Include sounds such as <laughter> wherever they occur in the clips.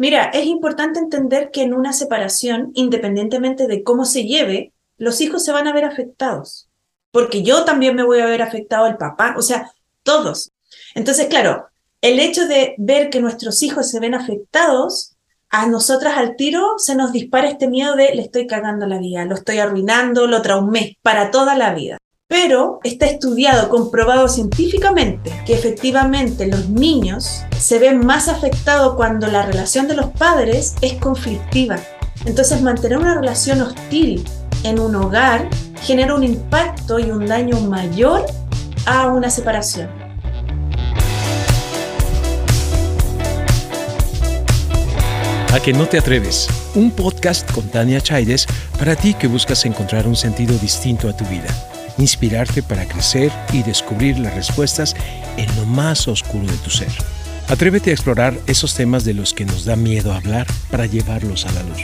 Mira, es importante entender que en una separación, independientemente de cómo se lleve, los hijos se van a ver afectados. Porque yo también me voy a ver afectado el papá, o sea, todos. Entonces, claro, el hecho de ver que nuestros hijos se ven afectados, a nosotras al tiro se nos dispara este miedo de le estoy cagando la vida, lo estoy arruinando, lo traumé para toda la vida. Pero está estudiado, comprobado científicamente que efectivamente los niños se ven más afectados cuando la relación de los padres es conflictiva. Entonces mantener una relación hostil en un hogar genera un impacto y un daño mayor a una separación. A que no te atreves, un podcast con Tania Chaides para ti que buscas encontrar un sentido distinto a tu vida inspirarte para crecer y descubrir las respuestas en lo más oscuro de tu ser. Atrévete a explorar esos temas de los que nos da miedo hablar para llevarlos a la luz.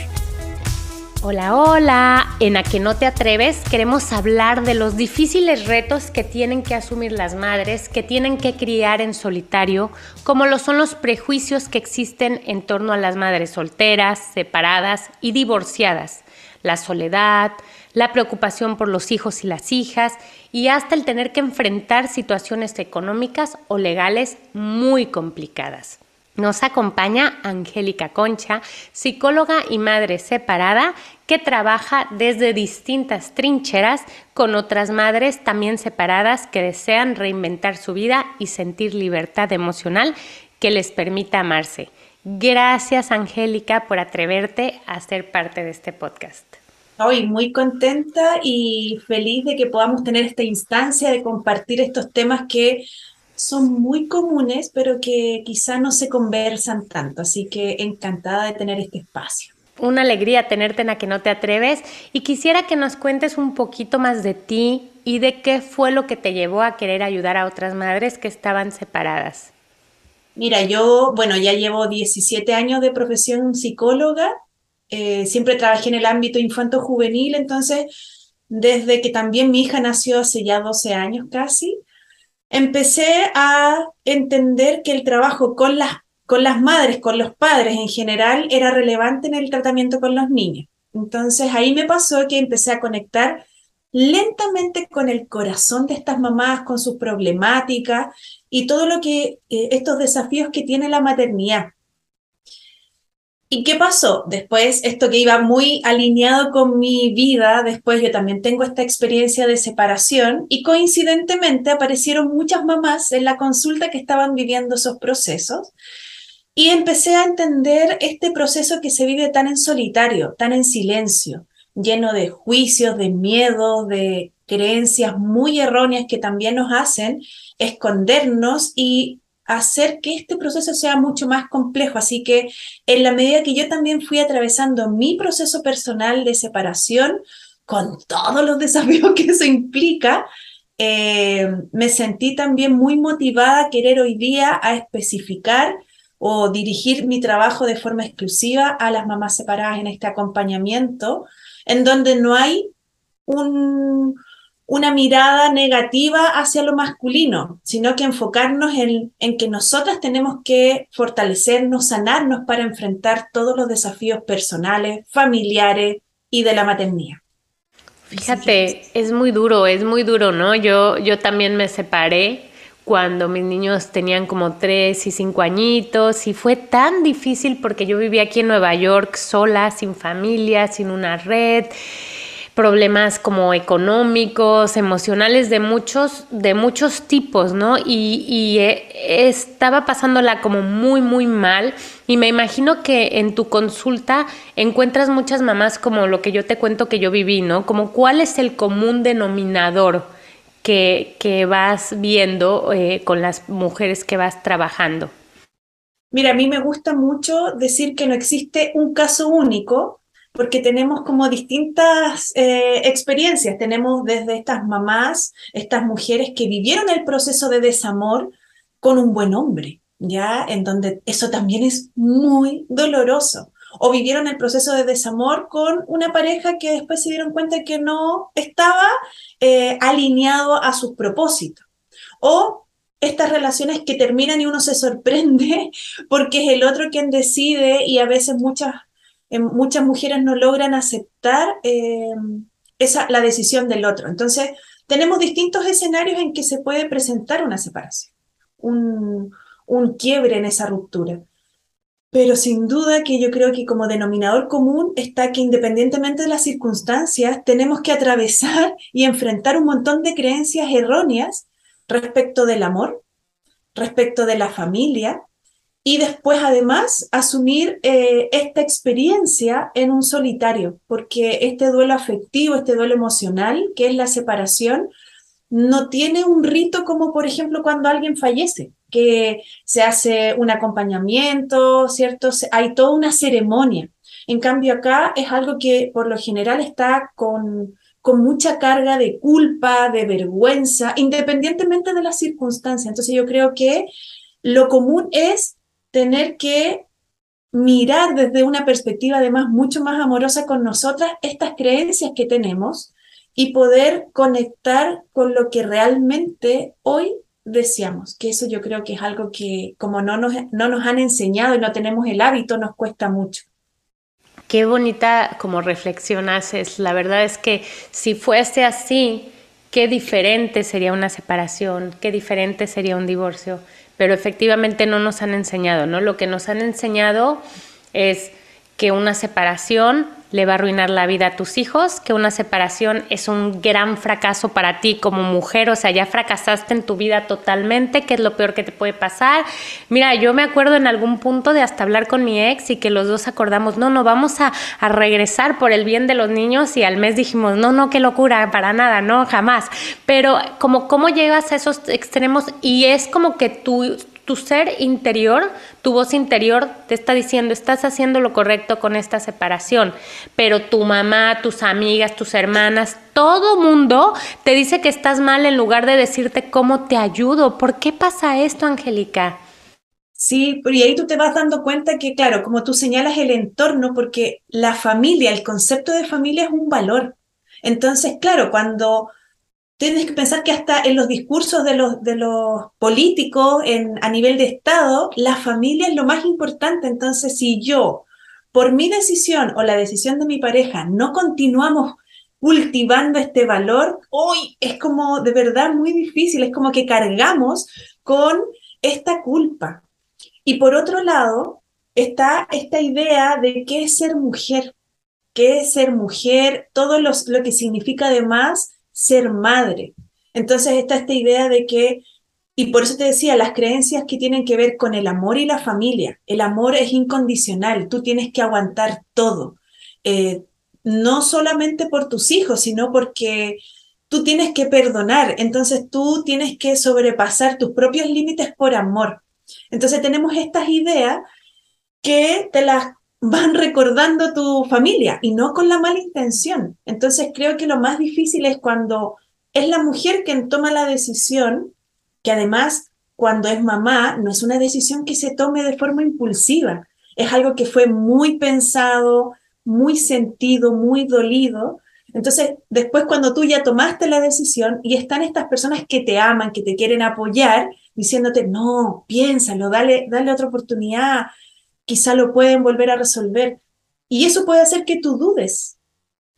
Hola, hola. En A que no te atreves queremos hablar de los difíciles retos que tienen que asumir las madres, que tienen que criar en solitario, como lo son los prejuicios que existen en torno a las madres solteras, separadas y divorciadas, la soledad, la preocupación por los hijos y las hijas y hasta el tener que enfrentar situaciones económicas o legales muy complicadas. Nos acompaña Angélica Concha, psicóloga y madre separada que trabaja desde distintas trincheras con otras madres también separadas que desean reinventar su vida y sentir libertad emocional que les permita amarse. Gracias Angélica por atreverte a ser parte de este podcast. Hoy muy contenta y feliz de que podamos tener esta instancia de compartir estos temas que son muy comunes, pero que quizá no se conversan tanto. Así que encantada de tener este espacio. Una alegría tenerte en la que no te atreves y quisiera que nos cuentes un poquito más de ti y de qué fue lo que te llevó a querer ayudar a otras madres que estaban separadas. Mira, yo, bueno, ya llevo 17 años de profesión psicóloga eh, siempre trabajé en el ámbito infanto-juvenil, entonces desde que también mi hija nació hace ya 12 años casi, empecé a entender que el trabajo con las, con las madres, con los padres en general, era relevante en el tratamiento con los niños. Entonces ahí me pasó que empecé a conectar lentamente con el corazón de estas mamás, con sus problemáticas y todo lo que eh, estos desafíos que tiene la maternidad. ¿Y qué pasó? Después, esto que iba muy alineado con mi vida, después yo también tengo esta experiencia de separación y coincidentemente aparecieron muchas mamás en la consulta que estaban viviendo esos procesos y empecé a entender este proceso que se vive tan en solitario, tan en silencio, lleno de juicios, de miedos, de creencias muy erróneas que también nos hacen escondernos y hacer que este proceso sea mucho más complejo. Así que en la medida que yo también fui atravesando mi proceso personal de separación, con todos los <laughs> desafíos que eso implica, eh, me sentí también muy motivada a querer hoy día a especificar o dirigir mi trabajo de forma exclusiva a las mamás separadas en este acompañamiento, en donde no hay un, una mirada negativa hacia lo masculino, sino que enfocarnos en, que nosotras tenemos que fortalecernos, sanarnos para enfrentar todos los desafíos personales, familiares y de la maternidad. Fíjate, es muy duro, es muy duro, ¿no? Yo, yo también me separé cuando mis niños tenían como tres y cinco añitos y fue tan difícil porque yo vivía aquí en Nueva York sola, sin familia, sin una red problemas como económicos, emocionales de muchos, de muchos tipos, ¿no? Y, eh, estaba pasándola como muy, muy mal. Y me imagino que en tu consulta encuentras muchas mamás como lo que yo te cuento que yo viví, ¿no? Como cuál es el común denominador que, que vas viendo eh, con las mujeres que vas trabajando. Mira, a mí me gusta mucho decir que no existe un caso único, porque tenemos como distintas eh, experiencias. Tenemos desde estas mamás, estas mujeres que vivieron el proceso de desamor con un buen hombre, ¿ya? En donde eso también es muy doloroso. O vivieron el proceso de desamor con una pareja que después se dieron cuenta que no estaba eh, alineado a sus propósitos. O estas relaciones que terminan y uno se sorprende <laughs> porque es el otro quien decide y a veces muchas, eh, muchas mujeres no logran aceptar eh, esa, la decisión del otro. Entonces, tenemos distintos escenarios en que se puede presentar una separación, un, un quiebre en esa ruptura. Pero sin duda que yo creo que como denominador común está que independientemente de las circunstancias, tenemos que atravesar y enfrentar un montón de creencias erróneas respecto del amor, respecto de la familia, y después además asumir eh, esta experiencia en un solitario, porque este duelo afectivo, este duelo emocional, que es la separación, no tiene un rito como por ejemplo cuando alguien fallece, que se hace un acompañamiento, ¿cierto? Hay toda una ceremonia. En cambio acá es algo que por lo general está con, con mucha carga de culpa, de vergüenza, independientemente de las circunstancias. Entonces yo creo que lo común es tener que mirar desde una perspectiva además mucho más amorosa con nosotras estas creencias que tenemos y poder conectar con lo que realmente hoy deseamos, que eso yo creo que es algo que como no nos, no nos han enseñado y no tenemos el hábito, nos cuesta mucho. Qué bonita como reflexión haces. La verdad es que si fuese así, qué diferente sería una separación, qué diferente sería un divorcio pero efectivamente no nos han enseñado, ¿no? Lo que nos han enseñado es que una separación le va a arruinar la vida a tus hijos, que una separación es un gran fracaso para ti como mujer, o sea, ya fracasaste en tu vida totalmente, que es lo peor que te puede pasar. Mira, yo me acuerdo en algún punto de hasta hablar con mi ex y que los dos acordamos, no, no, vamos a, a regresar por el bien de los niños y al mes dijimos, no, no, qué locura, para nada, no, jamás. Pero como cómo llegas a esos extremos y es como que tú tu ser interior, tu voz interior te está diciendo, estás haciendo lo correcto con esta separación, pero tu mamá, tus amigas, tus hermanas, todo mundo te dice que estás mal en lugar de decirte cómo te ayudo. ¿Por qué pasa esto, Angélica? Sí, y ahí tú te vas dando cuenta que, claro, como tú señalas el entorno, porque la familia, el concepto de familia es un valor. Entonces, claro, cuando tienes que pensar que hasta en los discursos de los, de los políticos a nivel de Estado, la familia es lo más importante. Entonces, si yo, por mi decisión o la decisión de mi pareja, no continuamos cultivando este valor, hoy es como de verdad muy difícil, es como que cargamos con esta culpa. Y por otro lado, está esta idea de qué es ser mujer, qué es ser mujer, todo lo que significa además ser madre. Entonces está esta idea de que, y por eso te decía, las creencias que tienen que ver con el amor y la familia. El amor es incondicional, tú tienes que aguantar todo. Eh, no solamente por tus hijos, sino porque tú tienes que perdonar, entonces tú tienes que sobrepasar tus propios límites por amor. Entonces tenemos estas ideas que te las van recordando tu familia y no con la mala intención. Entonces creo que lo más difícil es cuando es la mujer quien toma la decisión, que además cuando es mamá no es una decisión que se tome de forma impulsiva, es algo que fue muy pensado, muy sentido, muy dolido. Entonces, después cuando tú ya tomaste la decisión y están estas personas que te aman, que te quieren apoyar, diciéndote, no, piénsalo, dale, dale otra oportunidad, quizá lo pueden volver a resolver. Y eso puede hacer que tú dudes,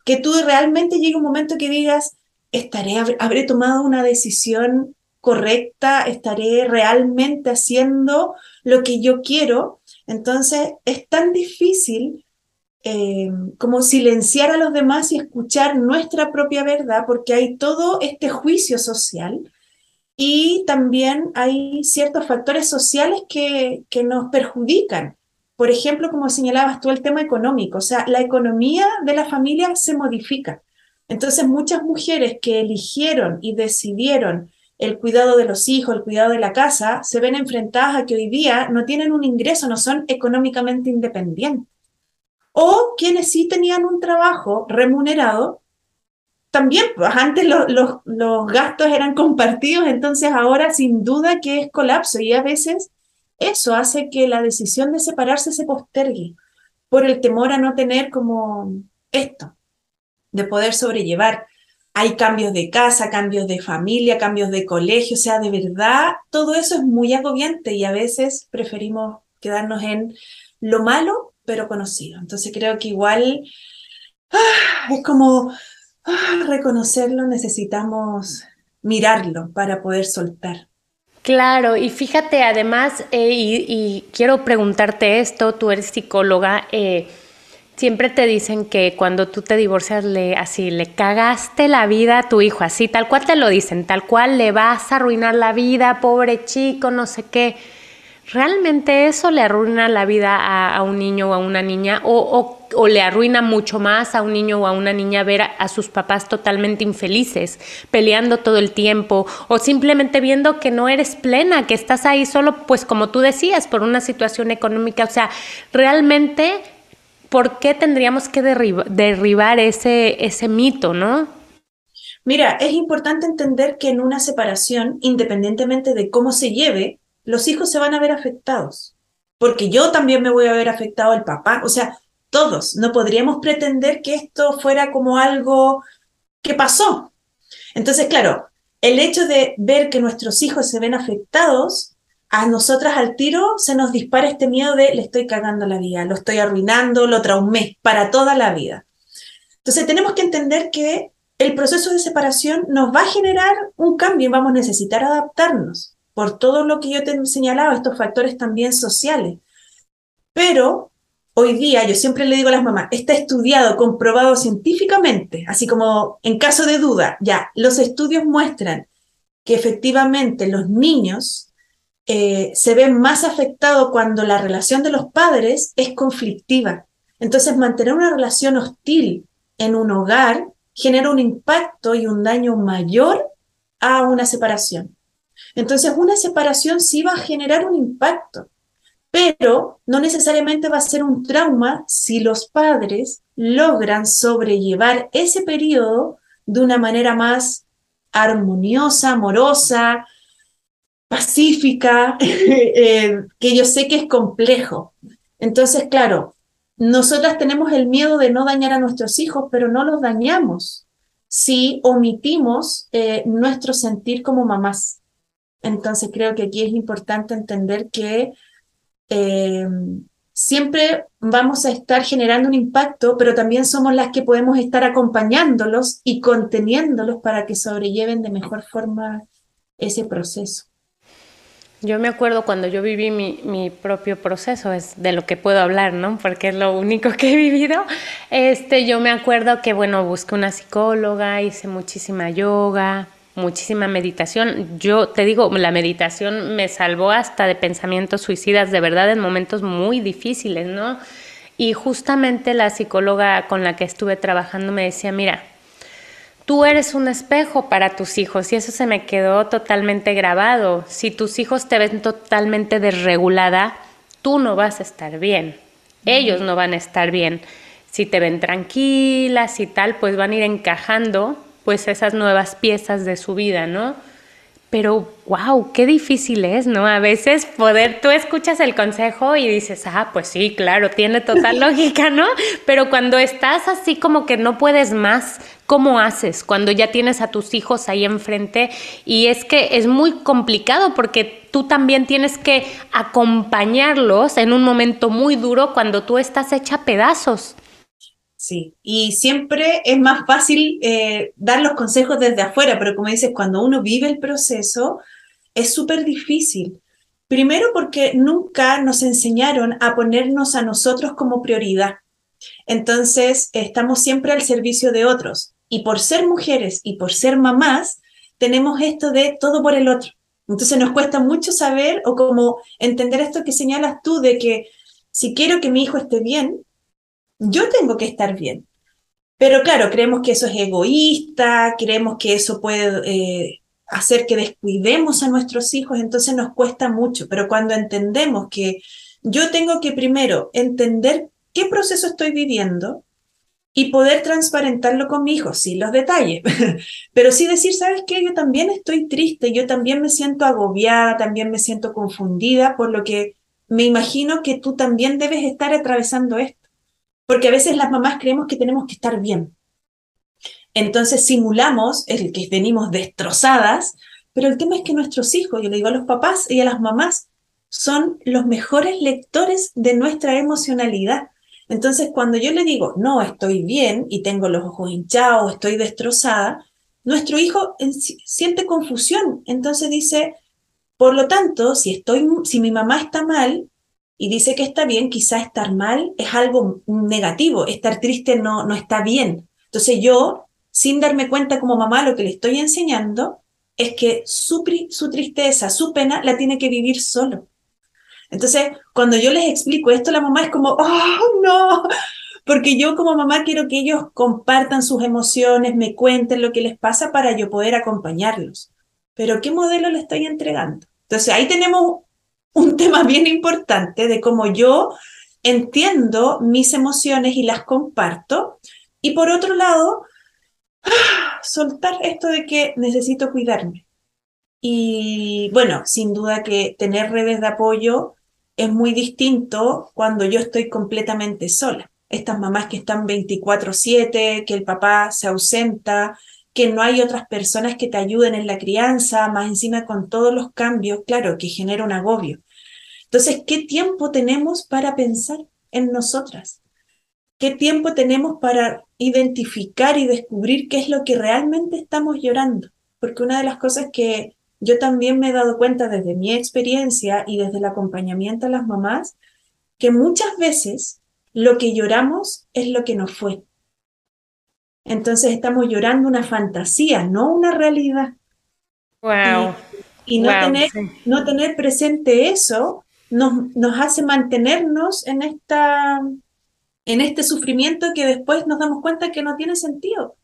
que tú realmente llegue un momento que digas, estaré, habré tomado una decisión correcta, estaré realmente haciendo lo que yo quiero. Entonces es tan difícil eh, como silenciar a los demás y escuchar nuestra propia verdad, porque hay todo este juicio social y también hay ciertos factores sociales que, que nos perjudican por ejemplo, como señalabas tú, el tema económico, o sea, la economía de la familia se modifica. Entonces, muchas mujeres que eligieron y decidieron el cuidado de los hijos, el cuidado de la casa, se ven enfrentadas a que hoy día no tienen un ingreso, no son económicamente independientes. O quienes sí tenían un trabajo remunerado, también, pues antes los, los gastos eran <laughs> compartidos, entonces ahora sin duda que es colapso y a veces eso hace que la decisión de separarse se postergue por el temor a no tener como esto, de poder sobrellevar. hay cambios de casa, cambios de familia, cambios de colegio, o sea, de verdad, todo eso es muy agobiante y a veces preferimos quedarnos en lo malo, pero conocido. Entonces creo que igual ah, es como ah, reconocerlo, necesitamos mirarlo para poder soltar. Claro, y fíjate además, eh, y, quiero preguntarte esto, tú eres psicóloga, eh, siempre te dicen que cuando tú te divorcias, le, así, le cagaste la vida a tu hijo, así, tal cual te lo dicen, tal cual le vas a arruinar la vida, pobre chico, no sé qué. ¿Realmente eso le arruina la vida a, un niño o a una niña? O, le arruina mucho más a un niño o a una niña ver a, sus papás totalmente infelices, peleando todo el tiempo, o simplemente viendo que no eres plena, que estás ahí solo, pues como tú decías, por una situación económica? O sea, realmente, ¿por qué tendríamos que derribar ese, mito, no? Mira, es importante entender que en una separación, independientemente de cómo se lleve, los hijos se van a ver afectados, porque yo también me voy a ver afectado el papá, o sea, todos, no podríamos pretender que esto fuera como algo que pasó. Entonces, claro, el hecho de ver que nuestros hijos se ven afectados, a nosotras al tiro se nos dispara este miedo de le estoy cagando la vida, lo estoy arruinando, lo traumé para toda la vida. Entonces tenemos que entender que el proceso de separación nos va a generar un cambio y vamos a necesitar adaptarnos por todo lo que yo te he señalado, estos factores también sociales. Pero hoy día, yo siempre le digo a las mamás, está estudiado, comprobado científicamente, así como en caso de duda, ya, los estudios muestran que efectivamente los niños eh, se ven más afectados cuando la relación de los padres es conflictiva. Entonces, mantener una relación hostil en un hogar genera un impacto y un daño mayor a una separación. Entonces, una separación sí va a generar un impacto, pero no necesariamente va a ser un trauma si los padres logran sobrellevar ese periodo de una manera más armoniosa, amorosa, pacífica, <laughs> eh, que yo sé que es complejo. Entonces, claro, nosotras tenemos el miedo de no dañar a nuestros hijos, pero no los dañamos si omitimos eh, nuestro sentir como mamás. Entonces creo que aquí es importante entender que eh, siempre vamos a estar generando un impacto, pero también somos las que podemos estar acompañándolos y conteniéndolos para que sobrelleven de mejor forma ese proceso. Yo me acuerdo cuando yo viví mi, mi, propio proceso, es de lo que puedo hablar, ¿no? Porque es lo único que he vivido. Este, yo me acuerdo que, bueno, busqué una psicóloga, hice muchísima yoga, muchísima meditación. Yo te digo, la meditación me salvó hasta de pensamientos suicidas, de verdad, en momentos muy difíciles, ¿no? Y justamente la psicóloga con la que estuve trabajando me decía, mira, tú eres un espejo para tus hijos y eso se me quedó totalmente grabado. Si tus hijos te ven totalmente desregulada, tú no vas a estar bien, ellos no van a estar bien. Si te ven tranquilas y tal, pues van a ir encajando pues esas nuevas piezas de su vida, ¿no? Pero, wow, qué difícil es, ¿no? A veces poder, tú escuchas el consejo y dices, ah, pues sí, claro, tiene total <laughs> lógica, ¿no? Pero cuando estás así como que no puedes más, ¿cómo haces? Cuando ya tienes a tus hijos ahí enfrente y es que es muy complicado porque tú también tienes que acompañarlos en un momento muy duro cuando tú estás hecha pedazos. Sí, y siempre es más fácil eh, dar los consejos desde afuera, pero como dices, cuando uno vive el proceso, es súper difícil. Primero porque nunca nos enseñaron a ponernos a nosotros como prioridad. Entonces, estamos siempre al servicio de otros. Y por ser mujeres y por ser mamás, tenemos esto de todo por el otro. Entonces nos cuesta mucho saber o como entender esto que señalas tú de que si quiero que mi hijo esté bien, yo tengo que estar bien. Pero claro, creemos que eso es egoísta, creemos que eso puede eh, hacer que descuidemos a nuestros hijos, entonces nos cuesta mucho. Pero cuando entendemos que yo tengo que primero entender qué proceso estoy viviendo y poder transparentarlo con mi hijo, sin los detalles, <laughs> pero sí decir, ¿sabes qué? Yo también estoy triste, yo también me siento agobiada, también me siento confundida, por lo que me imagino que tú también debes estar atravesando esto porque a veces las mamás creemos que tenemos que estar bien. Entonces simulamos el que venimos destrozadas, pero el tema es que nuestros hijos, yo le digo a los papás y a las mamás, son los mejores lectores de nuestra emocionalidad. Entonces, cuando yo le digo, no, estoy bien y tengo los ojos hinchados, estoy destrozada, nuestro hijo siente confusión. Entonces dice, por lo tanto, si, estoy, si mi mamá está mal y dice que está bien, quizá estar mal es algo negativo, estar triste no, no está bien. Entonces yo, sin darme cuenta como mamá, lo que le estoy enseñando es que su, su tristeza, su pena, la tiene que vivir solo. Entonces, cuando yo les explico esto, la mamá es como, oh, no, porque yo como mamá quiero que ellos compartan sus emociones, me cuenten lo que les pasa para yo poder acompañarlos. Pero ¿qué modelo le estoy entregando? Entonces, ahí tenemos un tema bien importante de cómo yo entiendo mis emociones y las comparto. Y por otro lado, soltar esto de que necesito cuidarme. Y bueno, sin duda que tener redes de apoyo es muy distinto cuando yo estoy completamente sola. Estas mamás que están 24/7, que el papá se ausenta, que no hay otras personas que te ayuden en la crianza, más encima con todos los cambios, claro, que genera un agobio. Entonces, ¿qué tiempo tenemos para pensar en nosotras? ¿Qué tiempo tenemos para identificar y descubrir qué es lo que realmente estamos llorando? Porque una de las cosas que yo también me he dado cuenta desde mi experiencia y desde el acompañamiento a las mamás que muchas veces lo que lloramos es lo que nos fue. Entonces estamos llorando una fantasía, no una realidad. Wow. Y, no, tener, no tener presente eso nos, nos hace mantenernos en, esta, en este sufrimiento que después nos damos cuenta que no tiene sentido.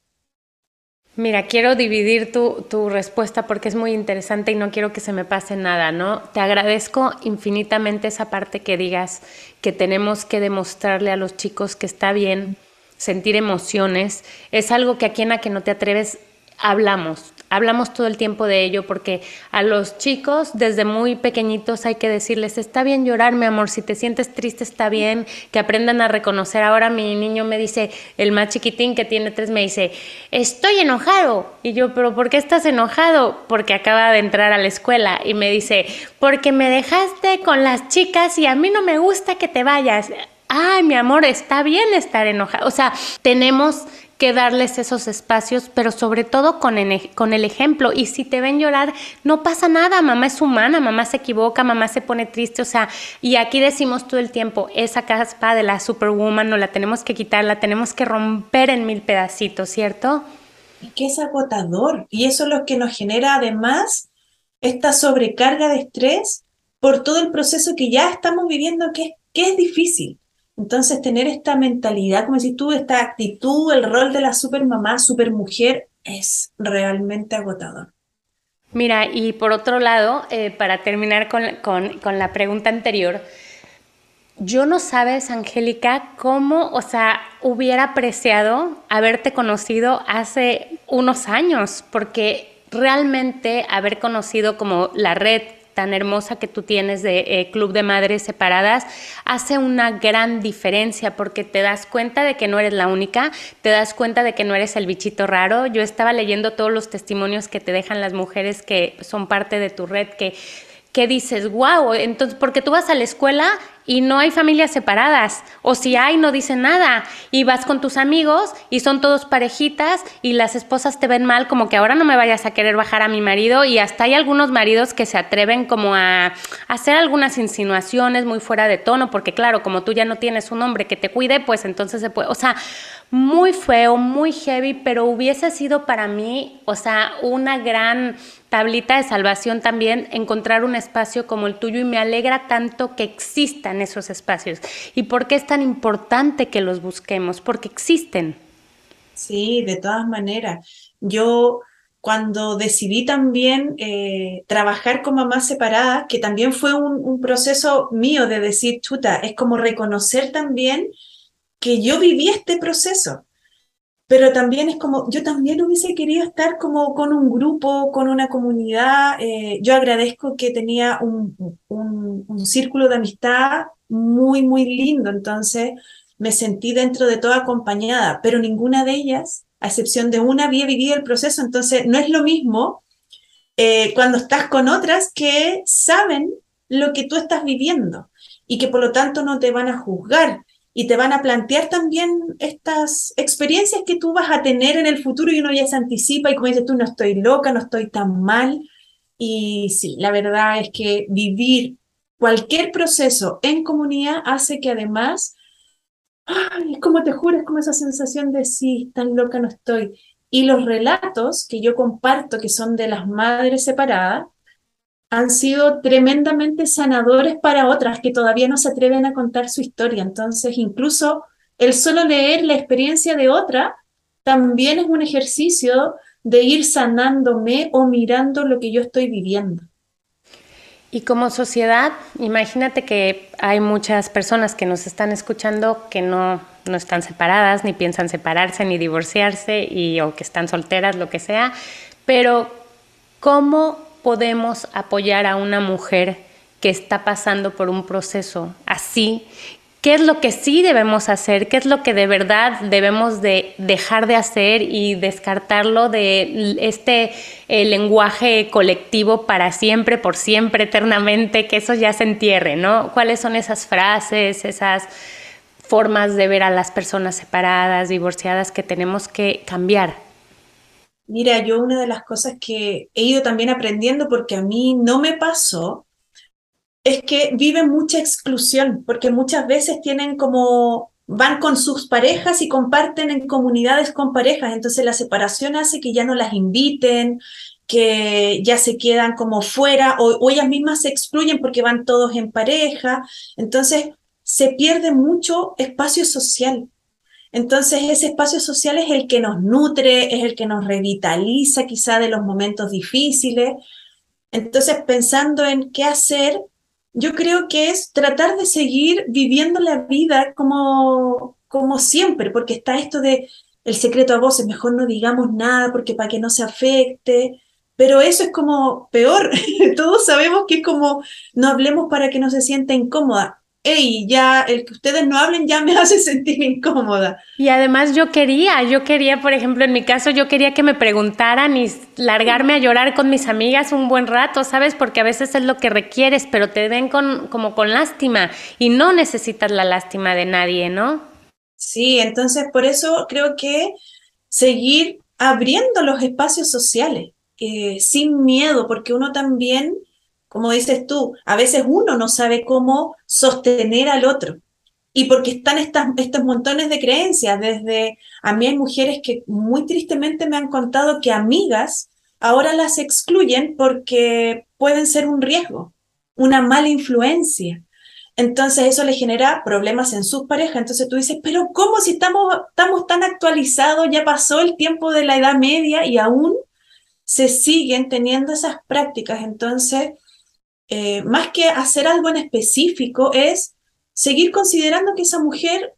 Mira, quiero dividir tu, tu, respuesta porque es muy interesante y no quiero que se me pase nada, ¿no? Te agradezco infinitamente esa parte que digas que tenemos que demostrarle a los chicos que está bien sentir emociones. Es algo que aquí en A que no te atreves hablamos, hablamos todo el tiempo de ello porque a los chicos desde muy pequeñitos hay que decirles, está bien llorar, mi amor, si te sientes triste está bien, que aprendan a reconocer. Ahora mi niño me dice, el más chiquitín que tiene tres, me dice, estoy enojado. Y yo, pero ¿por qué estás enojado? Porque acaba de entrar a la escuela y me dice, porque me dejaste con las chicas y a mí no me gusta que te vayas. Ay, mi amor, está bien estar enojado. O sea, tenemos que darles esos espacios, pero sobre todo con con el ejemplo. Y si te ven llorar, no pasa nada, mamá es humana, mamá se equivoca, mamá se pone triste, o sea, y aquí decimos todo el tiempo, esa caspa de la superwoman no la tenemos que quitar, la tenemos que romper en mil pedacitos, ¿cierto? Y que es agotador, y eso es lo que nos genera además esta sobrecarga de estrés por todo el proceso que ya estamos viviendo, que, que es difícil. Entonces, tener esta mentalidad, como decís tú, esta actitud, el rol de la supermamá, supermujer, es realmente agotador. Mira, y por otro lado, eh, para terminar con, con, con, la pregunta anterior, yo no sabes, Angélica, cómo, o sea, hubiera apreciado haberte conocido hace unos años, porque realmente haber conocido como la red tan hermosa que tú tienes de eh, Club de Madres Separadas hace una gran diferencia porque te das cuenta de que no eres la única, te das cuenta de que no eres el bichito raro. Yo estaba leyendo todos los testimonios que te dejan las mujeres que son parte de tu red, que que dices, wow, entonces, porque tú vas a la escuela y no hay familias separadas, o si hay, no dicen nada, y vas con tus amigos y son todos parejitas y las esposas te ven mal, como que ahora no me vayas a querer bajar a mi marido, y hasta hay algunos maridos que se atreven como a, hacer algunas insinuaciones muy fuera de tono, porque claro, como tú ya no tienes un hombre que te cuide, pues entonces se puede, o sea, muy feo, muy heavy, pero hubiese sido para mí, o sea, una gran tablita de salvación también encontrar un espacio como el tuyo y me alegra tanto que existan esos espacios. ¿Y por qué es tan importante que los busquemos? Porque existen. Sí, de todas maneras. Yo cuando decidí también eh, trabajar con mamás separadas, que también fue un, un, proceso mío de decir, chuta, es como reconocer también que yo viví este proceso pero también es como, yo también hubiese querido estar como con un grupo, con una comunidad. Eh, yo agradezco que tenía un, un, círculo de amistad muy, muy lindo, entonces me sentí dentro de todo acompañada, pero ninguna de ellas a excepción de una, había vivido el proceso. Entonces, no es lo mismo eh, cuando estás con otras que saben lo que tú estás viviendo y que por lo tanto no te van a juzgar y te van a plantear también estas experiencias que tú vas a tener en el futuro y uno ya se anticipa y como dices tú, no estoy loca, no estoy tan mal. Y sí, la verdad es que vivir cualquier proceso en comunidad hace que además, ay, como te juro, es como esa sensación de sí, tan loca no estoy. Y los relatos que yo comparto, que son de las madres separadas, han sido tremendamente sanadores para otras que todavía no se atreven a contar su historia. Entonces, incluso el solo leer la experiencia de otra también es un ejercicio de ir sanándome o mirando lo que yo estoy viviendo. Y como sociedad, imagínate que hay muchas personas que nos están escuchando que no, no están separadas, ni piensan separarse, ni divorciarse, y, o que están solteras, lo que sea, pero ¿cómo podemos apoyar a una mujer que está pasando por un proceso así? ¿Qué es lo que sí debemos hacer? ¿Qué es lo que de verdad debemos de dejar de hacer y descartarlo de este eh, lenguaje colectivo para siempre, por siempre, eternamente, que eso ya se entierre, ¿no? ¿Cuáles son esas frases, esas formas de ver a las personas separadas, divorciadas que tenemos que cambiar? Mira, yo una de las cosas que he ido también aprendiendo, porque a mí no me pasó, es que viven mucha exclusión, porque muchas veces tienen como, van con sus parejas y comparten en comunidades con parejas, entonces la separación hace que ya no las inviten, que ya se quedan como fuera, o, o ellas mismas se excluyen porque van todos en pareja, entonces se pierde mucho espacio social. Entonces ese espacio social es el que nos nutre, es el que nos revitaliza quizá de los momentos difíciles. Entonces pensando en qué hacer, yo creo que es tratar de seguir viviendo la vida como, como siempre, porque está esto de el secreto a voces, mejor no digamos nada porque para que no se afecte, pero eso es como peor, <laughs> todos sabemos que es como no hablemos para que no se sienta incómoda hey, ya el que ustedes no hablen ya me <laughs> hace sentir incómoda. Y además yo quería, yo quería, por ejemplo, en mi caso, yo quería que me preguntaran y largarme a llorar con mis amigas un buen rato, ¿sabes? Porque a veces es lo que requieres, pero te ven con, como con lástima y no necesitas la lástima de nadie, ¿no? Sí, entonces por eso creo que seguir abriendo los espacios sociales, eh, sin miedo, porque uno también como dices tú, a veces uno no sabe cómo sostener al otro. Y porque están estos montones de creencias, desde a mí hay mujeres que muy tristemente me han contado que amigas ahora las excluyen porque pueden ser un riesgo, una mala influencia. Entonces eso le genera problemas en sus parejas. Entonces tú dices, pero ¿cómo si estamos, estamos tan actualizados, ya pasó el tiempo de la Edad Media y aún se siguen teniendo esas prácticas? Entonces eh, más que hacer algo en específico, es seguir considerando que esa mujer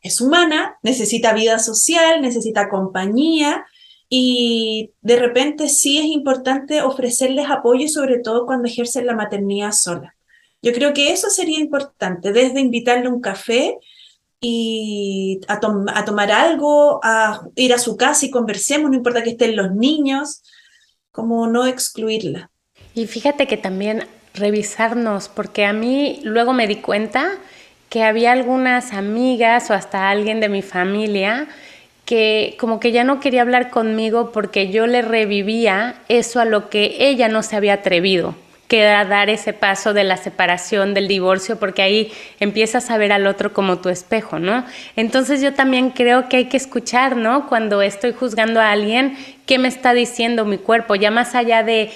es humana, necesita vida social, necesita compañía y de repente sí es importante ofrecerles apoyo, sobre todo cuando ejercen la maternidad sola. Yo creo que eso sería importante, desde invitarle un café y a, a tomar algo, a ir a su casa y conversemos, no importa que estén los niños, como no excluirla. Y fíjate que también revisarnos, porque a mí luego me di cuenta que había algunas amigas o hasta alguien de mi familia que como que ya no quería hablar conmigo porque yo le revivía eso a lo que ella no se había atrevido, que era dar ese paso de la separación, del divorcio, porque ahí empiezas a ver al otro como tu espejo, ¿no? Entonces yo también creo que hay que escuchar, ¿no? Cuando estoy juzgando a alguien, ¿qué me está diciendo mi cuerpo? Ya más allá de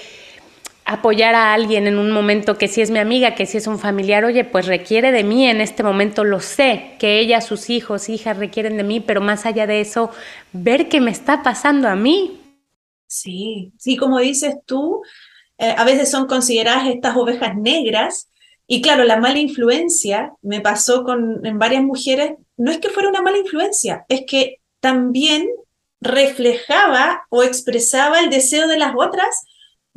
apoyar a alguien en un momento que si es mi amiga, que si es un familiar, oye, pues requiere de mí en este momento, lo sé, que ella, sus hijos, hijas requieren de mí, pero más allá de eso, ver qué me está pasando a mí. Sí, sí, como dices tú, eh, a veces son consideradas estas ovejas negras y claro, la mala influencia me pasó con en varias mujeres, no es que fuera una mala influencia, es que también reflejaba o expresaba el deseo de las otras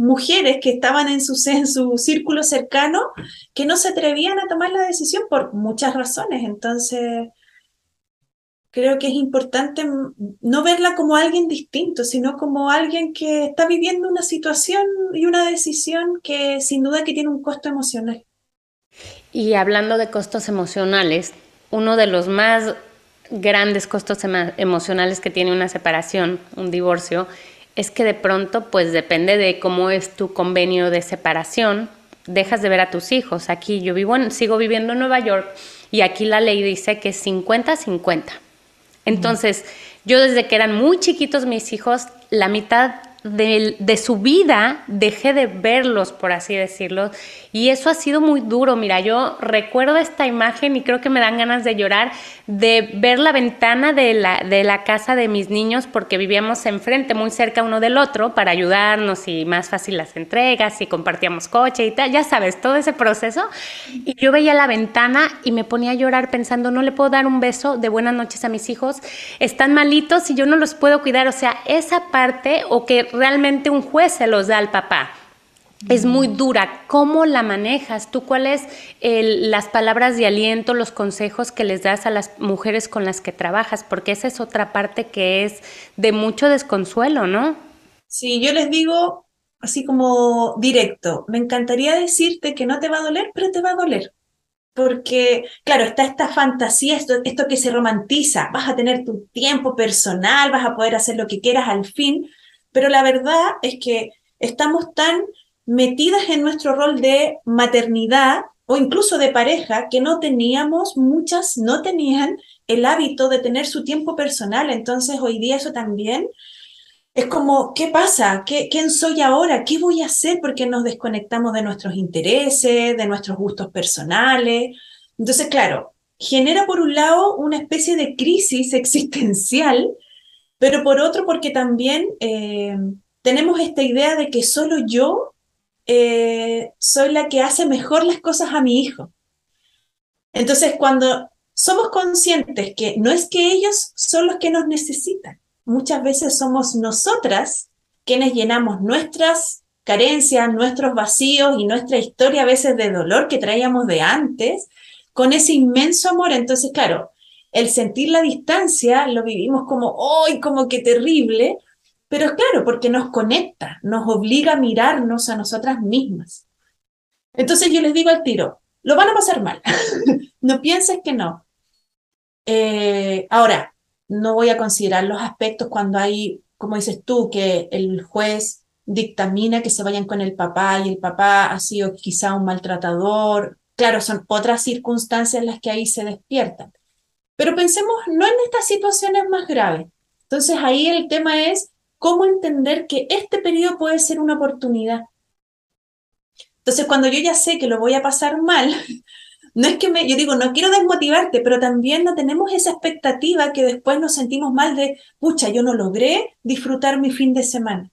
mujeres que estaban en su, en su círculo cercano que no se atrevían a tomar la decisión por muchas razones. Entonces, creo que es importante no verla como alguien distinto, sino como alguien que está viviendo una situación y una decisión que sin duda que tiene un costo emocional. Y hablando de costos emocionales, uno de los más grandes costos emocionales que tiene una separación, un divorcio, es que de pronto, pues depende de cómo es tu convenio de separación, dejas de ver a tus hijos. Aquí yo vivo sigo viviendo en Nueva York y aquí la ley dice que es 50-50. Entonces, yo desde que eran muy chiquitos mis hijos, la mitad de, su vida dejé de verlos, por así decirlo, y eso ha sido muy duro. Mira, yo recuerdo esta imagen y creo que me dan ganas de llorar, de ver la ventana de la, de la casa de mis niños, porque vivíamos enfrente, muy cerca uno del otro, para ayudarnos y más fácil las entregas y compartíamos coche y tal, ya sabes, todo ese proceso. Y yo veía la ventana y me ponía a llorar pensando, no le puedo dar un beso de buenas noches a mis hijos, están malitos y yo no los puedo cuidar. O sea, esa parte o que realmente un juez se los da al papá. Es muy dura. ¿Cómo la manejas? ¿Tú cuáles las palabras de aliento, los consejos que les das a las mujeres con las que trabajas? Porque esa es otra parte que es de mucho desconsuelo, ¿no? Sí, yo les digo así como directo, me encantaría decirte que no te va a doler, pero te va a doler. Porque, claro, está esta fantasía, esto, esto que se romantiza, vas a tener tu tiempo personal, vas a poder hacer lo que quieras al fin, pero la verdad es que estamos tan metidas en nuestro rol de maternidad o incluso de pareja que no teníamos, muchas no tenían el hábito de tener su tiempo personal. Entonces hoy día eso también es como, ¿qué pasa? ¿Qué, ¿Quién soy ahora? ¿Qué voy a hacer? Porque nos desconectamos de nuestros intereses, de nuestros gustos personales. Entonces, claro, genera por un lado una especie de crisis <laughs> existencial pero por otro porque también eh, tenemos esta idea de que solo yo eh, soy la que hace mejor las cosas a mi hijo. Entonces, cuando somos conscientes que no es que ellos son los que nos necesitan, muchas veces somos nosotras quienes llenamos nuestras carencias, nuestros vacíos y nuestra historia a veces de dolor que traíamos de antes con ese inmenso amor. Entonces, claro, el sentir la distancia lo vivimos como, ¡ay, como que terrible! Pero es claro, porque nos conecta, nos obliga a mirarnos a nosotras mismas. Entonces yo les digo al tiro, lo van a pasar mal, <laughs> no pienses que no. Eh, ahora, no voy a considerar los aspectos cuando hay, como dices tú, que el juez dictamina que se vayan con el papá y el papá ha sido quizá un maltratador. Claro, son otras circunstancias las que ahí se despiertan. Pero pensemos no en estas situaciones más graves. Entonces ahí el tema es cómo entender que este periodo puede ser una oportunidad. Entonces cuando yo ya sé que lo voy a pasar mal, <laughs> no es que me, yo digo, no quiero desmotivarte, pero también no tenemos esa expectativa que después nos sentimos mal de, pucha, yo no logré disfrutar mi fin de semana.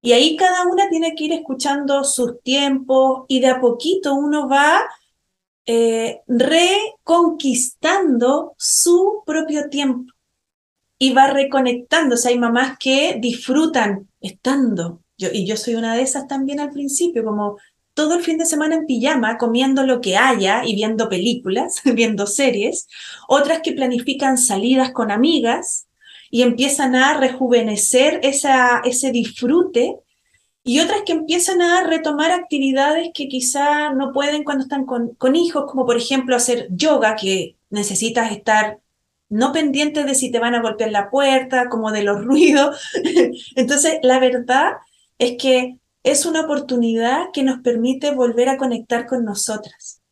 Y ahí cada una tiene que ir escuchando sus tiempos y de a poquito uno va eh, reconquistando su propio tiempo y va reconectando. hay mamás que disfrutan estando. Yo, y yo soy una de esas también al principio, como todo el fin de semana en pijama, comiendo lo que haya y viendo películas, <laughs> viendo series. Otras que planifican salidas con amigas y empiezan a rejuvenecer ese disfrute y otras que empiezan a retomar actividades que quizá no pueden cuando están con, con, hijos, como por ejemplo hacer yoga, que necesitas estar no pendiente de si te van a golpear la puerta, como de los <laughs> ruidos. Entonces, la verdad es que es una oportunidad que nos permite volver a conectar con nosotras.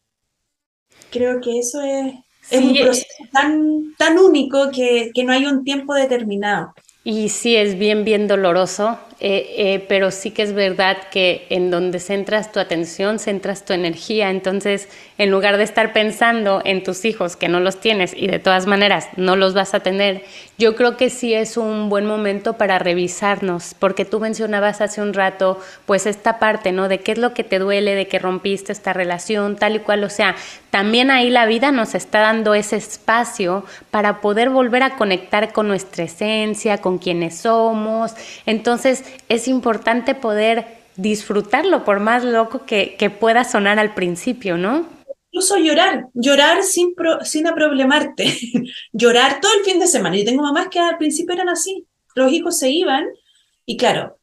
Creo que eso es, es un proceso tan, tan único que, que no hay un tiempo determinado. Y sí, es bien, bien doloroso eh, eh, pero sí que es verdad que en donde centras tu atención, centras tu energía. Entonces, en lugar de estar pensando en tus hijos, que no los tienes y de todas maneras no los vas a tener, yo creo que sí es un buen momento para revisarnos, porque tú mencionabas hace un rato, pues esta parte, ¿no? De qué es lo que te duele, de que rompiste esta relación, tal y cual. O sea, también ahí la vida nos está dando ese espacio para poder volver a conectar con nuestra esencia, con quienes somos. Entonces, es importante poder disfrutarlo, por más loco que, pueda sonar al principio, ¿no? Incluso llorar, llorar sin, sin aproblemarte, <laughs> llorar todo el fin de semana. Yo tengo mamás que al principio eran así, los hijos se iban y claro,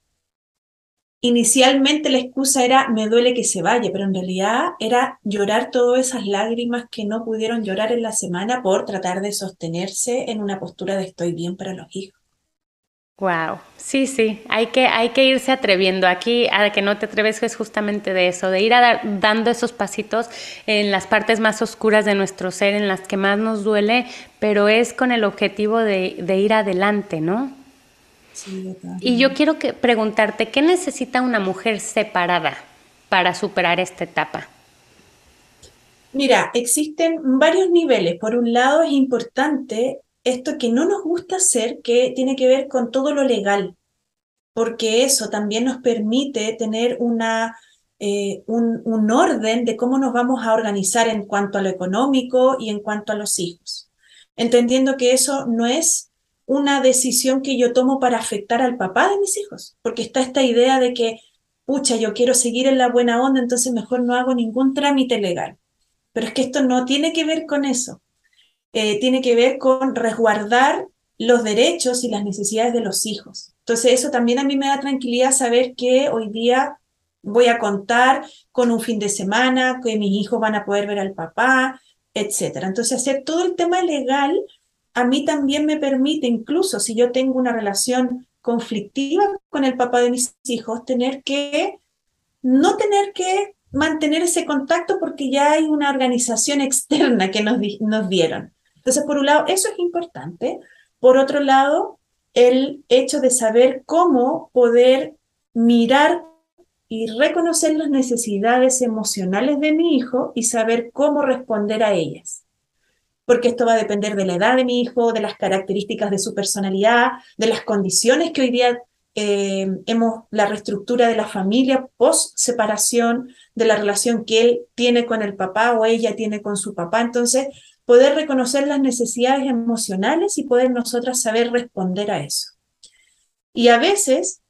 inicialmente la excusa era me duele que se vaya, pero en realidad era llorar todas esas lágrimas que no pudieron llorar en la semana por tratar de sostenerse en una postura de estoy bien para los hijos. Wow, sí, sí, hay que, hay que irse atreviendo. Aquí a que no te atreves es justamente de eso, de ir dando esos pasitos en las partes más oscuras de nuestro ser, en las que más nos duele, pero es con el objetivo de, de ir adelante, ¿no? y yo quiero que, preguntarte, ¿qué necesita una mujer separada para superar esta etapa? Mira, existen varios niveles. Por un lado, es importante esto que no nos gusta hacer, que tiene que ver con todo lo legal, porque eso también nos permite tener una, eh, un, un orden de cómo nos vamos a organizar en cuanto a lo económico y en cuanto a los hijos, entendiendo que eso no es una decisión que yo tomo para afectar al papá de mis hijos, porque está esta idea de que, pucha, yo quiero seguir en la buena onda, entonces mejor no hago ningún trámite legal. Pero es que esto no tiene que ver con eso, eh, tiene que ver con resguardar los derechos y las necesidades de los hijos. Entonces eso también a mí me da tranquilidad saber que hoy día voy a contar con un fin de semana, que mis hijos van a poder ver al papá, etc. Entonces hacer todo el tema legal a mí también me permite, incluso si yo tengo una relación conflictiva con el papá de mis hijos, tener que, no tener que mantener ese contacto porque ya hay una organización <laughs> externa que nos, nos dieron. Entonces, por un lado, eso es importante. Por otro lado, el hecho de saber cómo poder mirar y reconocer las necesidades emocionales de mi hijo y saber cómo responder a ellas porque esto va a depender de la edad de mi hijo, de las características de su personalidad, de las condiciones que hoy día eh, hemos, la reestructura de la familia post separación, de la relación que él tiene con el papá o ella tiene con su papá. Entonces, poder reconocer las necesidades emocionales y poder nosotras saber responder a eso. Y a veces,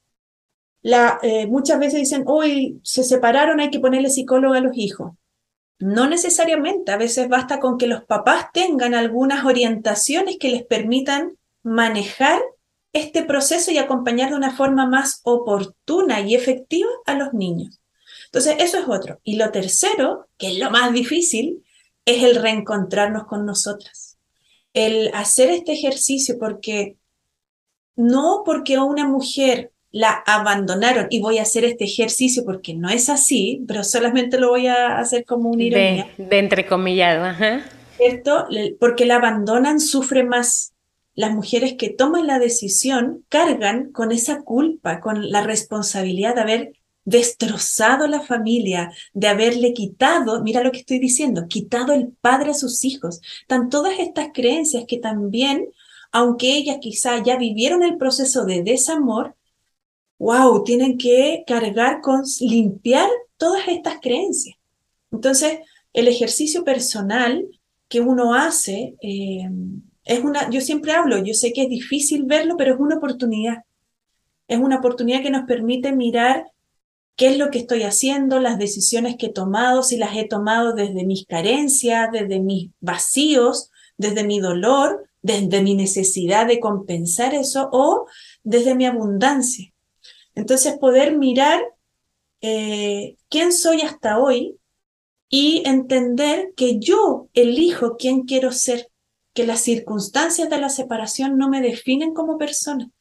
la, eh, muchas veces dicen, hoy se separaron, hay que ponerle psicólogo a los hijos. No necesariamente, a veces basta con que los papás tengan algunas orientaciones que les permitan manejar este proceso y acompañar de una forma más oportuna y efectiva a los niños. Entonces, eso es otro. Y lo tercero, que es lo más difícil, es el reencontrarnos con nosotras. El hacer este ejercicio porque no porque una mujer la abandonaron y voy a hacer este ejercicio porque no es así, pero solamente lo voy a hacer como un ironía. De, entrecomillado, ajá. ¿Cierto? Porque la abandonan, sufre más. Las mujeres que toman la decisión cargan con esa culpa, con la responsabilidad de haber destrozado la familia, de haberle quitado, mira lo que estoy diciendo, quitado el padre a sus hijos. Están todas estas creencias que también, aunque ellas quizá ya vivieron el proceso de desamor, wow, tienen que cargar con limpiar todas estas creencias. Entonces, el ejercicio personal que uno hace eh, es una, yo siempre hablo, yo sé que es difícil verlo, pero es una oportunidad. Es una oportunidad que nos permite mirar qué es lo que estoy haciendo, las decisiones que he tomado, si las he tomado desde mis carencias, desde mis vacíos, desde mi dolor, desde mi necesidad de compensar eso o desde mi abundancia. Entonces, poder mirar eh, quién soy hasta hoy y entender que yo elijo quién quiero ser, que las circunstancias de la separación no me definen como persona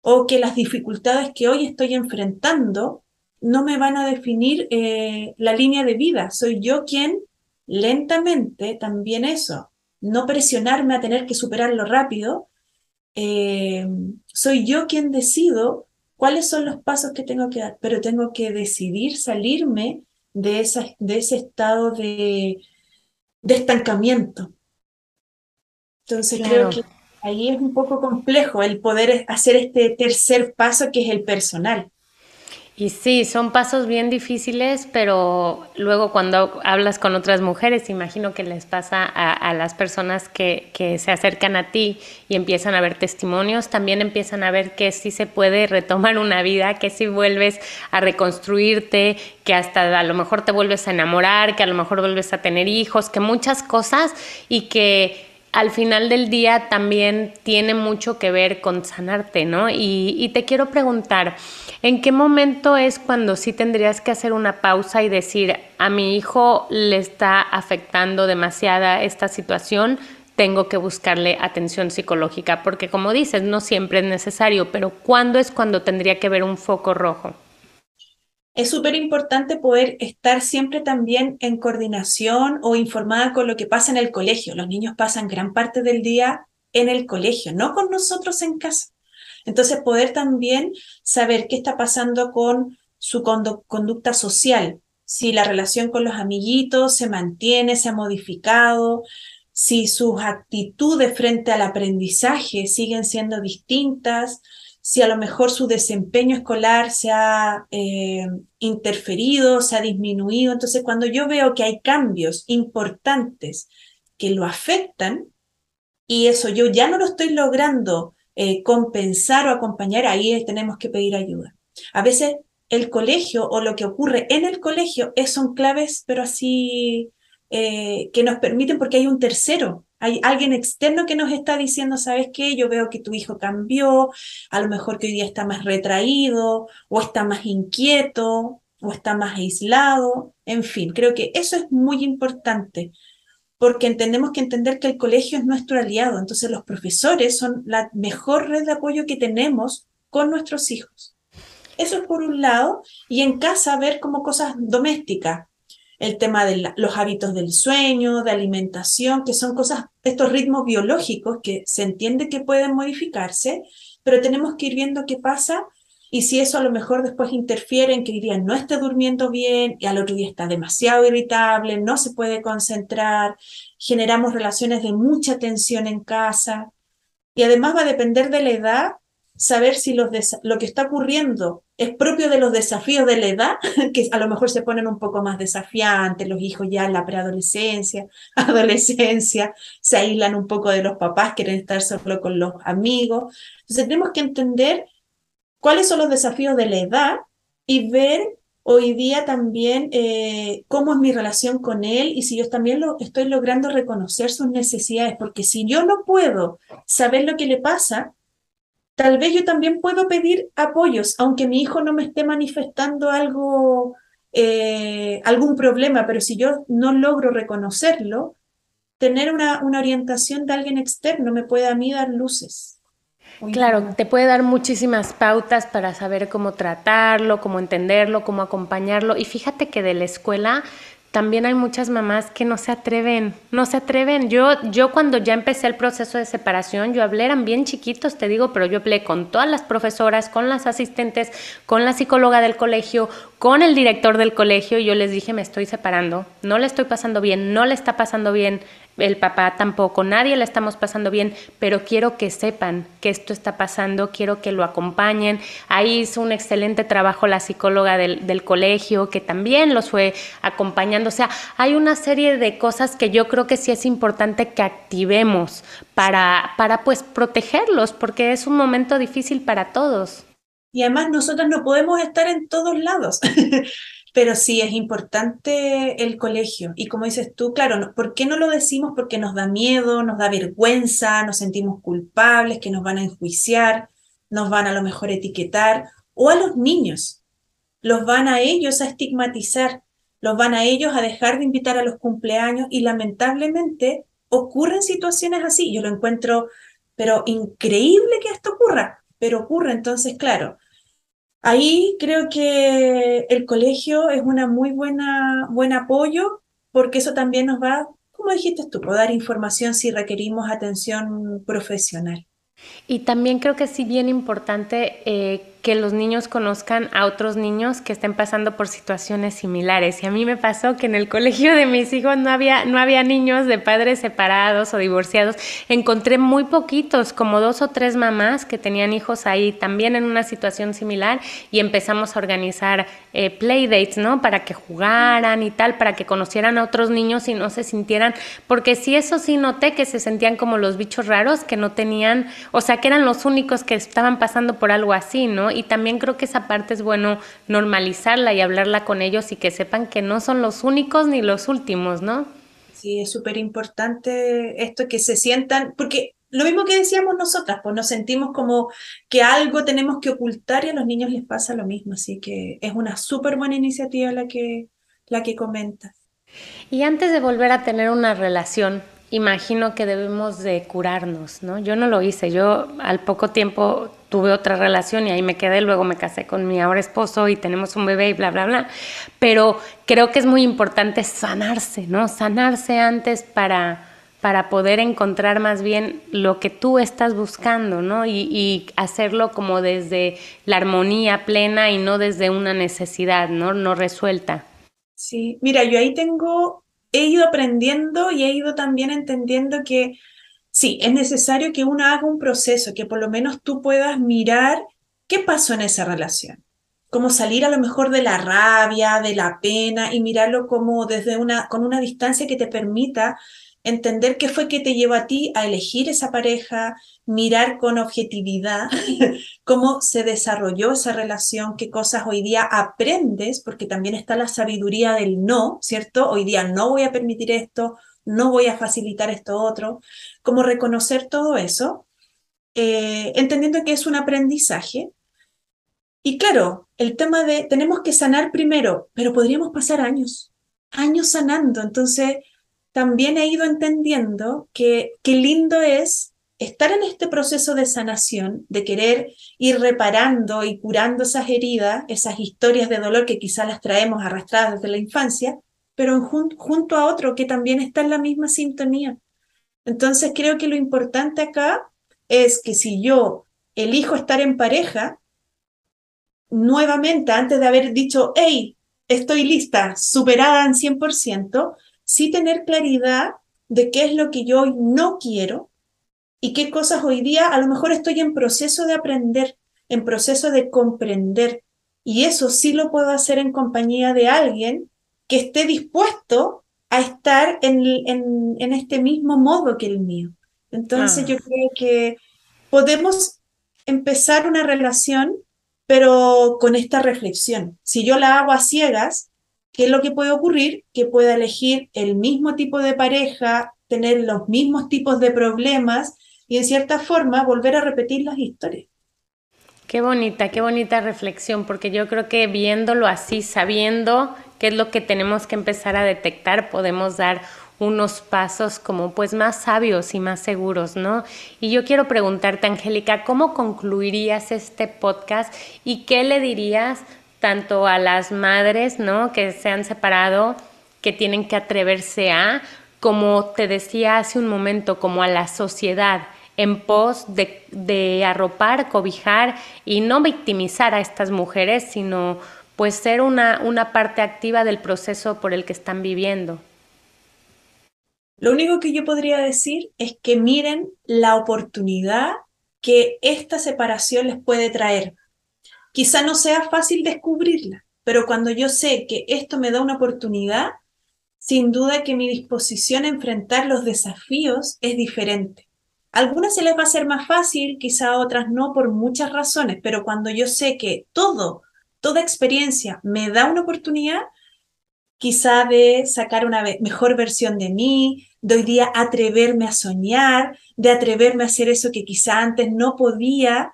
o que las dificultades que hoy estoy enfrentando no me van a definir eh, la línea de vida. Soy yo quien lentamente, también eso, no presionarme a tener que superarlo rápido, eh, soy yo quien decido cuáles son los pasos que tengo que dar, pero tengo que decidir salirme de, esa, de ese estado de, estancamiento. Entonces creo que ahí es un poco complejo el poder hacer este tercer paso que es el personal. Y sí, son pasos bien difíciles, pero luego cuando hablas con otras mujeres, imagino que les pasa a, las personas que, que, se acercan a ti y empiezan a ver testimonios, también empiezan a ver que sí se puede retomar una vida, que sí vuelves a reconstruirte, que hasta a lo mejor te vuelves a enamorar, que a lo mejor vuelves a tener hijos, que muchas cosas y que al final del día también tiene mucho que ver con sanarte, ¿no? Y, y, te quiero preguntar, ¿en qué momento es cuando sí tendrías que hacer una pausa y decir, a mi hijo le está afectando demasiada esta situación? tengo que buscarle atención psicológica, porque como dices, no siempre es necesario, pero ¿cuándo es cuando tendría que ver un foco rojo? Es súper importante poder estar siempre también en coordinación o informada con lo que pasa en el colegio. Los niños pasan gran parte del día en el colegio, no con nosotros en casa. Entonces, poder también saber qué está pasando con su conducta social, si la relación con los amiguitos se mantiene, se ha modificado, si sus actitudes frente al aprendizaje siguen siendo distintas, si a lo mejor su desempeño escolar se ha eh, interferido, se ha disminuido. Entonces, cuando yo veo que hay cambios importantes que lo afectan y eso yo ya no lo estoy logrando eh, compensar o acompañar, ahí tenemos que pedir ayuda. A veces el colegio o lo que ocurre en el colegio es, son claves, pero así eh, que nos permiten porque hay un tercero hay alguien externo que nos está diciendo, ¿sabes qué? Yo veo que tu hijo cambió, a lo mejor que hoy día está más retraído, o está más inquieto, o está más aislado. En fin, creo que eso es muy importante, porque entendemos que entender que el colegio es nuestro aliado. Entonces los profesores son la mejor red de apoyo que tenemos con nuestros hijos. Eso es por un lado, y en casa ver como cosas domésticas, el tema de los hábitos del sueño, de alimentación, que son cosas, estos ritmos biológicos que se entiende que pueden modificarse, pero tenemos que ir viendo qué pasa y si eso a lo mejor después interfiere en que el día no esté durmiendo bien y al otro día está demasiado irritable, no se puede concentrar, generamos relaciones de mucha tensión en casa. Y además va a depender de la edad saber si los lo que está ocurriendo es propio de los desafíos de la edad, <laughs> que a lo mejor se ponen un poco más desafiantes, los hijos ya en la preadolescencia, <laughs> adolescencia, se aíslan un poco de los papás, quieren estar solo con los amigos. Entonces tenemos que entender cuáles son los desafíos de la edad y ver hoy día también eh, cómo es mi relación con él y si yo también lo estoy logrando reconocer sus necesidades, porque si yo no puedo saber lo que le pasa, tal vez yo también puedo pedir apoyos, aunque mi hijo no me esté manifestando algo, eh, algún problema, pero si yo no logro reconocerlo, tener una, una orientación de alguien externo me puede a mí dar luces. Claro, te puede dar muchísimas pautas para saber cómo tratarlo, cómo entenderlo, cómo acompañarlo. Y fíjate que de la escuela también hay muchas mamás que no se atreven, no se atreven. Yo, yo cuando ya empecé el proceso de separación, yo hablé, eran bien chiquitos, te digo, pero yo hablé con todas las profesoras, con las asistentes, con la psicóloga del colegio, con el director del colegio, y yo les dije, me estoy separando, no le estoy pasando bien, no le está pasando bien, el papá tampoco, nadie le estamos pasando bien, pero quiero que sepan que esto está pasando, quiero que lo acompañen. Ahí hizo un excelente trabajo la psicóloga del, del, colegio, que también los fue acompañando. O sea, hay una serie de cosas que yo creo que sí es importante que activemos para, para pues protegerlos, porque es un momento difícil para todos. Y además nosotros no podemos estar en todos lados. <laughs> Pero sí es importante el colegio. Y como dices tú, claro, ¿por qué no lo decimos? Porque nos da miedo, nos da vergüenza, nos sentimos culpables, que nos van a enjuiciar, nos van a lo mejor etiquetar, o a los niños, los van a ellos a estigmatizar, los van a ellos a dejar de invitar a los cumpleaños y lamentablemente ocurren situaciones así. Yo lo encuentro, pero increíble que esto ocurra, pero ocurre. Entonces, claro, Ahí creo que el colegio es una muy buena buen apoyo porque eso también nos va, como dijiste tú, a dar información si requerimos atención profesional. Y también creo que sí bien importante eh, que los niños conozcan a otros niños que estén pasando por situaciones similares. Y a mí me pasó que en el colegio de mis hijos no había, no había niños de padres separados o divorciados. Encontré muy poquitos, como dos o tres mamás que tenían hijos ahí también en una situación similar y empezamos a organizar eh, playdates, ¿no? Para que jugaran y tal, para que conocieran a otros niños y no se sintieran, porque sí, eso sí noté que se sentían como los bichos raros que no tenían, o sea, que eran los únicos que estaban pasando por algo así, ¿no? Y también creo que esa parte es bueno normalizarla y hablarla con ellos y que sepan que no son los únicos ni los últimos, ¿no? Sí, es súper importante esto que se sientan, porque lo mismo que decíamos nosotras, pues nos sentimos como que algo tenemos que ocultar y a los niños les pasa lo mismo, así que es una súper buena iniciativa la que, la que comentas. Y antes de volver a tener una relación, imagino que debemos de curarnos, ¿no? Yo no lo hice, yo al poco tiempo tuve otra relación y ahí me quedé, luego me casé con mi ahora esposo y tenemos un bebé y bla, bla, bla. Pero creo que es muy importante sanarse, ¿no? Sanarse antes para, para poder encontrar más bien lo que tú estás buscando, ¿no? Y, y, hacerlo como desde la armonía plena y no desde una necesidad, ¿no? No resuelta. Sí, mira, yo ahí tengo, he ido aprendiendo y he ido también entendiendo que sí, es necesario que uno haga un proceso, que por lo menos tú puedas mirar qué pasó en esa relación. Como salir a lo mejor de la rabia, de la pena y mirarlo como desde una, con una distancia que te permita entender qué fue que te llevó a ti a elegir esa pareja, mirar con objetividad <laughs> cómo se desarrolló esa relación, qué cosas hoy día aprendes, porque también está la sabiduría del no, ¿cierto? Hoy día no voy a permitir esto, no voy a facilitar esto otro, como reconocer todo eso, eh, entendiendo que es un aprendizaje. Y claro, el tema de tenemos que sanar primero, pero podríamos pasar años, años sanando. Entonces, también he ido entendiendo que qué lindo es estar en este proceso de sanación, de querer ir reparando y curando esas heridas, esas historias de dolor que quizás las traemos arrastradas desde la infancia, pero junto a otro que también está en la misma sintonía. Entonces creo que lo importante acá es que si yo elijo estar en pareja, nuevamente, antes de haber dicho, hey, estoy lista, superada en 100%, sí tener claridad de qué es lo que yo hoy no quiero y qué cosas hoy día a lo mejor estoy en proceso de aprender, en proceso de comprender. Y eso sí lo puedo hacer en compañía de alguien que esté dispuesto a estar en, en, este mismo modo que el mío. Entonces yo ah. creo que podemos empezar una relación, pero con esta reflexión. Si yo la hago a ciegas, ¿qué es lo que puede ocurrir? Que pueda elegir el mismo tipo de pareja, tener los mismos tipos de problemas y en cierta forma volver a repetir las historias. Qué bonita, qué bonita reflexión, porque yo creo que viéndolo así, sabiendo qué es lo que tenemos que empezar a detectar, podemos dar unos pasos como pues más sabios y más seguros, ¿no? Y yo quiero preguntarte, Angélica, ¿cómo concluirías este podcast y qué le dirías tanto a las madres, ¿no? Que se han separado, que tienen que atreverse a, como te decía hace un momento, como a la sociedad en pos de, de arropar, cobijar y no victimizar a estas mujeres, sino pues ser una, una parte activa del proceso por el que están viviendo. Lo único que yo podría decir es que miren la oportunidad que esta separación les puede traer. Quizá no sea fácil descubrirla, pero cuando yo sé que esto me da una oportunidad, sin duda que mi disposición a enfrentar los desafíos es diferente. A algunas se les va a ser más fácil, quizá otras no, por muchas razones, pero cuando yo sé que todo toda experiencia me da una oportunidad quizá de sacar una mejor versión de mí, de hoy día atreverme a soñar, de atreverme a hacer eso que quizá antes no podía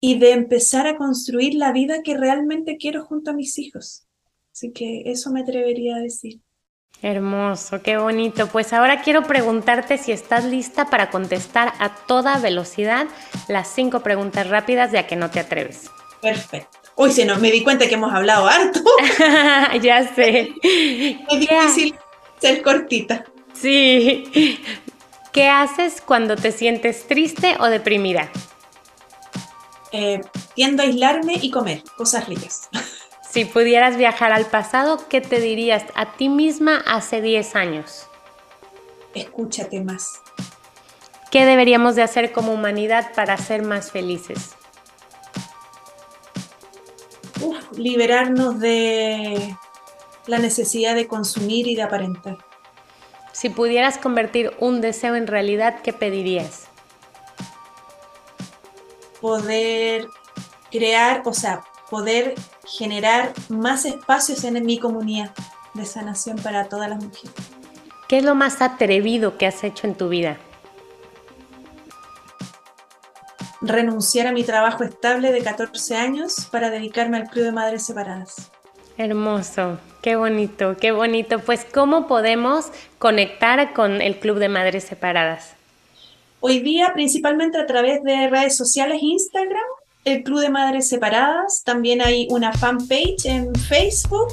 y de empezar a construir la vida que realmente quiero junto a mis hijos. Así que eso me atrevería a decir. Hermoso, qué bonito. Pues ahora quiero preguntarte si estás lista para contestar a toda velocidad las cinco preguntas rápidas de a que no te atreves. Perfecto. Uy, se nos me di cuenta que hemos hablado harto. <laughs> ya sé. <laughs> Es difícil ser cortita. Sí. ¿Qué haces cuando te sientes triste o deprimida? Eh, tiendo a aislarme y comer cosas ricas. <laughs> Si pudieras viajar al pasado, ¿qué te dirías a ti misma hace 10 años? Escúchate más. ¿Qué deberíamos de hacer como humanidad para ser más felices? Liberarnos de la necesidad de consumir y de aparentar. Si pudieras convertir un deseo en realidad, ¿qué pedirías? Poder crear, o sea, poder generar más espacios en mi comunidad de sanación para todas las mujeres. ¿Qué es lo más atrevido que has hecho en tu vida? Renunciar a mi trabajo estable de 14 años para dedicarme al Club de Madres Separadas. Hermoso, qué bonito, qué bonito. Pues, ¿cómo podemos conectar con el Club de Madres Separadas? Hoy día, principalmente a través de redes sociales, Instagram, el Club de Madres Separadas. También hay una fanpage en Facebook.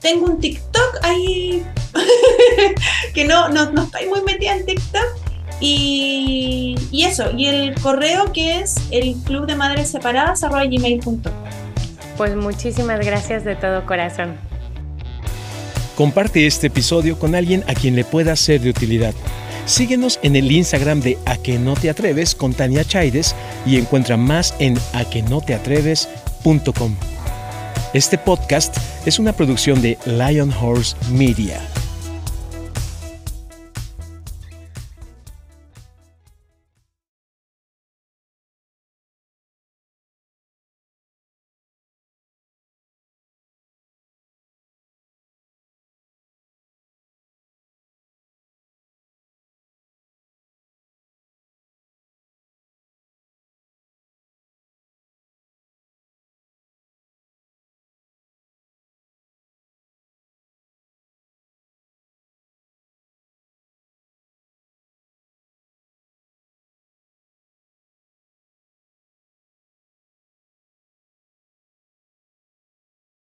Tengo un TikTok ahí <laughs> que no, no, no estoy muy metida en TikTok. Y, y, eso, y el correo que es el club de madres separadas gmail.com. Pues muchísimas gracias de todo corazón. Comparte este episodio con alguien a quien le pueda ser de utilidad. Síguenos en el Instagram de A que no te atreves con Tania Chaides y encuentra más en aquenoteatreves.com. Este podcast es una producción de Lion Horse Media.